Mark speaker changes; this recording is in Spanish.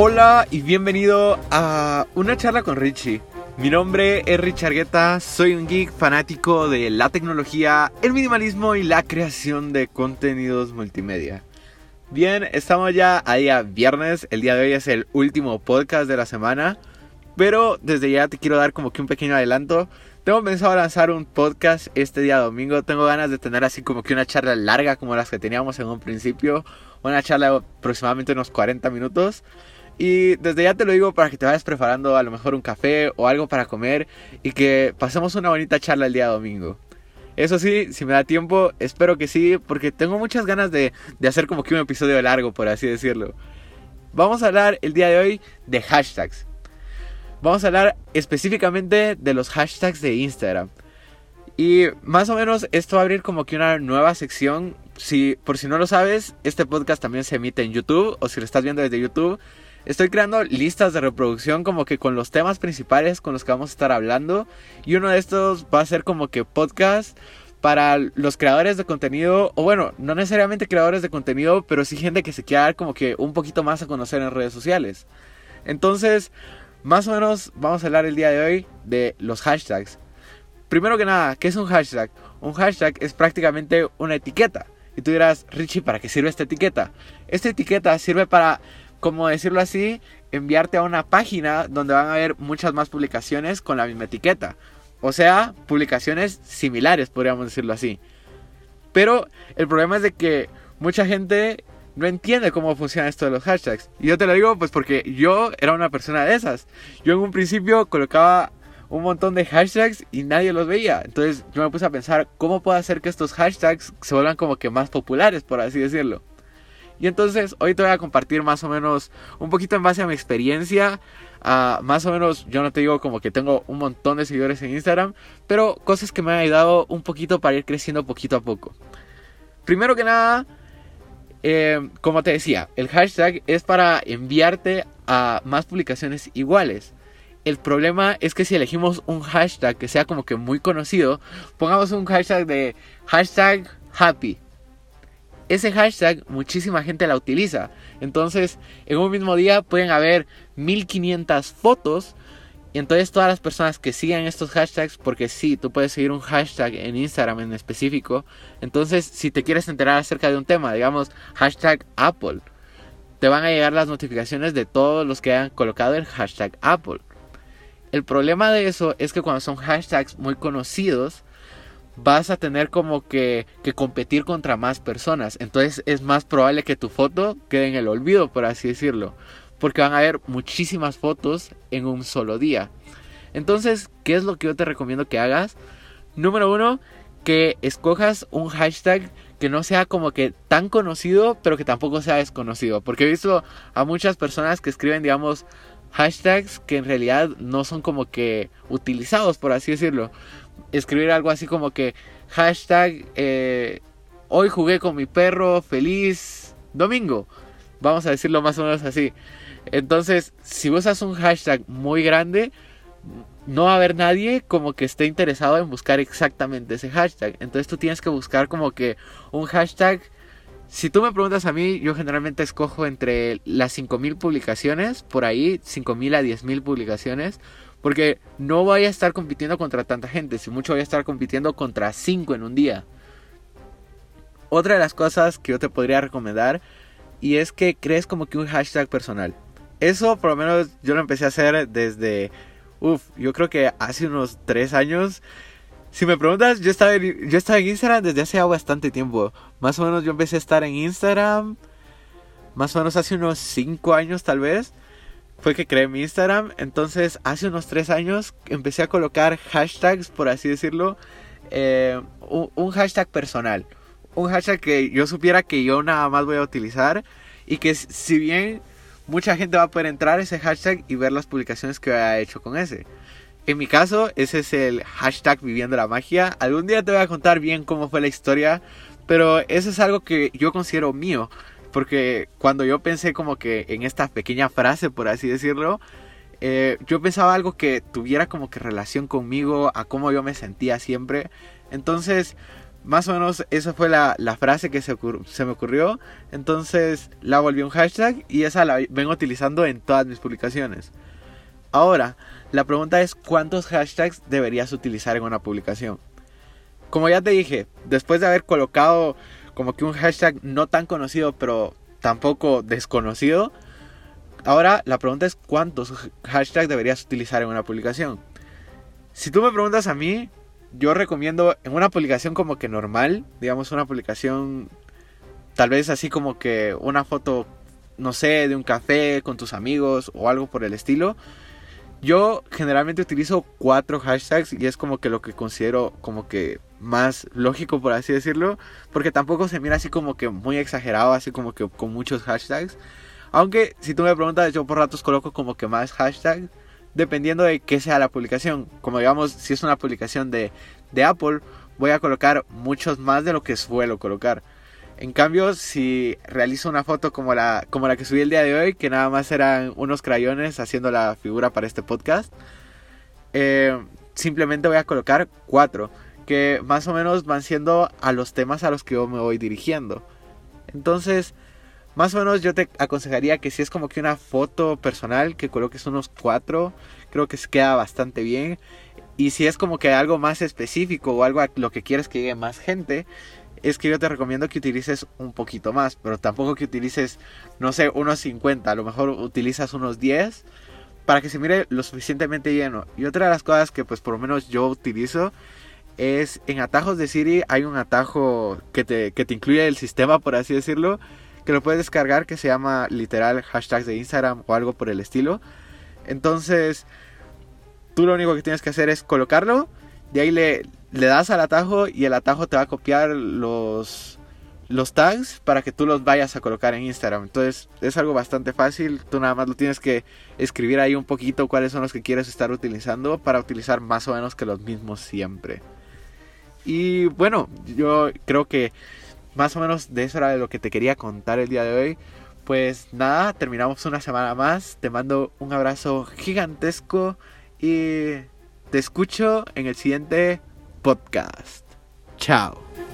Speaker 1: Hola y bienvenido a una charla con Richie. Mi nombre es Richard Guetta, soy un geek fanático de la tecnología, el minimalismo y la creación de contenidos multimedia. Bien, estamos ya a día viernes, el día de hoy es el último podcast de la semana, pero desde ya te quiero dar como que un pequeño adelanto. Tengo pensado lanzar un podcast este día domingo, tengo ganas de tener así como que una charla larga como las que teníamos en un principio, una charla de aproximadamente unos 40 minutos. Y desde ya te lo digo para que te vayas preparando a lo mejor un café o algo para comer y que pasemos una bonita charla el día domingo. Eso sí, si me da tiempo, espero que sí, porque tengo muchas ganas de, de hacer como que un episodio largo, por así decirlo. Vamos a hablar el día de hoy de hashtags. Vamos a hablar específicamente de los hashtags de Instagram. Y más o menos esto va a abrir como que una nueva sección. Si, por si no lo sabes, este podcast también se emite en YouTube o si lo estás viendo desde YouTube Estoy creando listas de reproducción como que con los temas principales con los que vamos a estar hablando. Y uno de estos va a ser como que podcast para los creadores de contenido, o bueno, no necesariamente creadores de contenido, pero sí gente que se quiera dar como que un poquito más a conocer en redes sociales. Entonces, más o menos vamos a hablar el día de hoy de los hashtags. Primero que nada, ¿qué es un hashtag? Un hashtag es prácticamente una etiqueta. Y tú dirás, Richie, ¿para qué sirve esta etiqueta? Esta etiqueta sirve para como decirlo así, enviarte a una página donde van a haber muchas más publicaciones con la misma etiqueta. O sea, publicaciones similares, podríamos decirlo así. Pero el problema es de que mucha gente no entiende cómo funciona esto de los hashtags. Y yo te lo digo pues porque yo era una persona de esas. Yo en un principio colocaba un montón de hashtags y nadie los veía. Entonces yo me puse a pensar cómo puedo hacer que estos hashtags se vuelvan como que más populares, por así decirlo. Y entonces hoy te voy a compartir más o menos un poquito en base a mi experiencia. Uh, más o menos, yo no te digo como que tengo un montón de seguidores en Instagram, pero cosas que me han ayudado un poquito para ir creciendo poquito a poco. Primero que nada, eh, como te decía, el hashtag es para enviarte a más publicaciones iguales. El problema es que si elegimos un hashtag que sea como que muy conocido, pongamos un hashtag de hashtag happy ese hashtag muchísima gente la utiliza. Entonces, en un mismo día pueden haber 1500 fotos. Y entonces todas las personas que sigan estos hashtags, porque sí, tú puedes seguir un hashtag en Instagram en específico. Entonces, si te quieres enterar acerca de un tema, digamos, hashtag Apple, te van a llegar las notificaciones de todos los que hayan colocado el hashtag Apple. El problema de eso es que cuando son hashtags muy conocidos, vas a tener como que, que, competir contra más personas. Entonces es más probable que tu foto quede en el olvido, por así decirlo. Porque van a haber muchísimas fotos en un solo día. Entonces, ¿qué es lo que yo te recomiendo que hagas? Número uno, que escojas un hashtag que no sea como que tan conocido, pero que tampoco sea desconocido. Porque he visto a muchas personas que escriben, digamos, hashtags que en realidad no son como que utilizados, por así decirlo escribir algo así como que hashtag eh, hoy jugué con mi perro feliz domingo. Vamos a decirlo más o menos así. Entonces, si usas un hashtag muy grande, no va a haber nadie como que esté interesado en buscar exactamente ese hashtag. Entonces tú tienes que buscar como que un hashtag. Si tú me preguntas a mí, yo generalmente escojo entre las 5000 publicaciones, por ahí, 5000 a 10000 publicaciones, porque no voy a estar compitiendo contra tanta gente, si mucho voy a estar compitiendo contra 5 en un día. Otra de las cosas que yo te podría recomendar y es que crees como que un hashtag personal. Eso por lo menos yo lo empecé a hacer desde, uff, yo creo que hace unos 3 años. Si me preguntas, yo estaba, en, yo estaba en Instagram desde hace bastante tiempo. Más o menos yo empecé a estar en Instagram, más o menos hace unos 5 años tal vez fue que creé mi Instagram. Entonces, hace unos tres años empecé a colocar hashtags, por así decirlo, eh, un, hashtag personal. Un hashtag que yo supiera que yo nada más voy a utilizar. Y que si bien mucha gente va a poder entrar a ese hashtag y ver las publicaciones que he hecho con ese. En mi caso, ese es el hashtag viviendo la magia. Algún día te voy a contar bien cómo fue la historia. Pero eso es algo que yo considero mío. Porque cuando yo pensé como que en esta pequeña frase, por así decirlo, eh, yo pensaba algo que tuviera como que relación conmigo, a cómo yo me sentía siempre. Entonces más o menos esa fue la, frase que se, se, me ocurrió. Entonces la volví un hashtag y esa la vengo utilizando en todas mis publicaciones. Ahora, la pregunta es cuántos hashtags deberías utilizar en una publicación. Como ya te dije, después de haber colocado como que un hashtag no tan conocido pero tampoco desconocido, ahora la pregunta es cuántos hashtags deberías utilizar en una publicación. Si tú me preguntas a mí, yo recomiendo en una publicación como que normal, digamos una publicación tal vez así como que una foto, no sé, de un café con tus amigos o algo por el estilo. Yo generalmente utilizo cuatro hashtags y es como que lo que considero como que más lógico por así decirlo, porque tampoco se mira así como que muy exagerado, así como que con muchos hashtags. Aunque si tú me preguntas, yo por ratos coloco como que más hashtags dependiendo de qué sea la publicación. Como digamos, si es una publicación de, de Apple, voy a colocar muchos más de lo que suelo colocar. En cambio, si realizo una foto como la, como la que subí el día de hoy, que nada más eran unos crayones haciendo la figura para este podcast, eh, simplemente voy a colocar cuatro, que más o menos van siendo a los temas a los que yo me voy dirigiendo. Entonces, más o menos yo te aconsejaría que si es como que una foto personal, que coloques unos cuatro. Creo que se queda bastante bien. Y si es como que algo más específico o algo a lo que quieres que llegue más gente, es que yo te recomiendo que utilices un poquito más. Pero tampoco que utilices, no sé, unos 50. A lo mejor utilizas unos 10 para que se mire lo suficientemente lleno. Y otra de las cosas que pues por lo menos yo utilizo es en atajos de Siri hay un atajo que te, que te incluye el sistema, por así decirlo que lo puedes descargar que se llama literal hashtags de Instagram o algo por el estilo. Entonces, tú lo único que tienes que hacer es colocarlo, de ahí le, le das al atajo y el atajo te va a copiar los, los tags para que tú los vayas a colocar en Instagram. Entonces es algo bastante fácil, tú nada más lo tienes que escribir ahí un poquito cuáles son los que quieres estar utilizando para utilizar más o menos que los mismos siempre. Y bueno, yo creo que más o menos de eso era de lo que te quería contar el día de hoy. Pues nada, terminamos una semana más. Te mando un abrazo gigantesco y te escucho en el siguiente podcast. Chao.